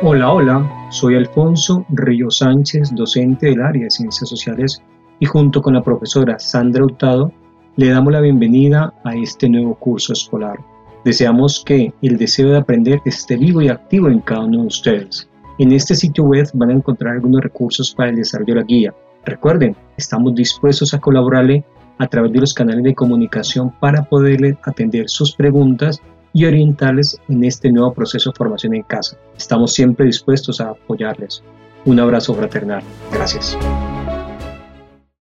Hola, hola, soy Alfonso Río Sánchez, docente del área de Ciencias Sociales y junto con la profesora Sandra Hurtado le damos la bienvenida a este nuevo curso escolar. Deseamos que el deseo de aprender esté vivo y activo en cada uno de ustedes. En este sitio web van a encontrar algunos recursos para el desarrollo de la guía. Recuerden, estamos dispuestos a colaborarle a través de los canales de comunicación para poderle atender sus preguntas y orientarles en este nuevo proceso de formación en casa. Estamos siempre dispuestos a apoyarles. Un abrazo fraternal. Gracias.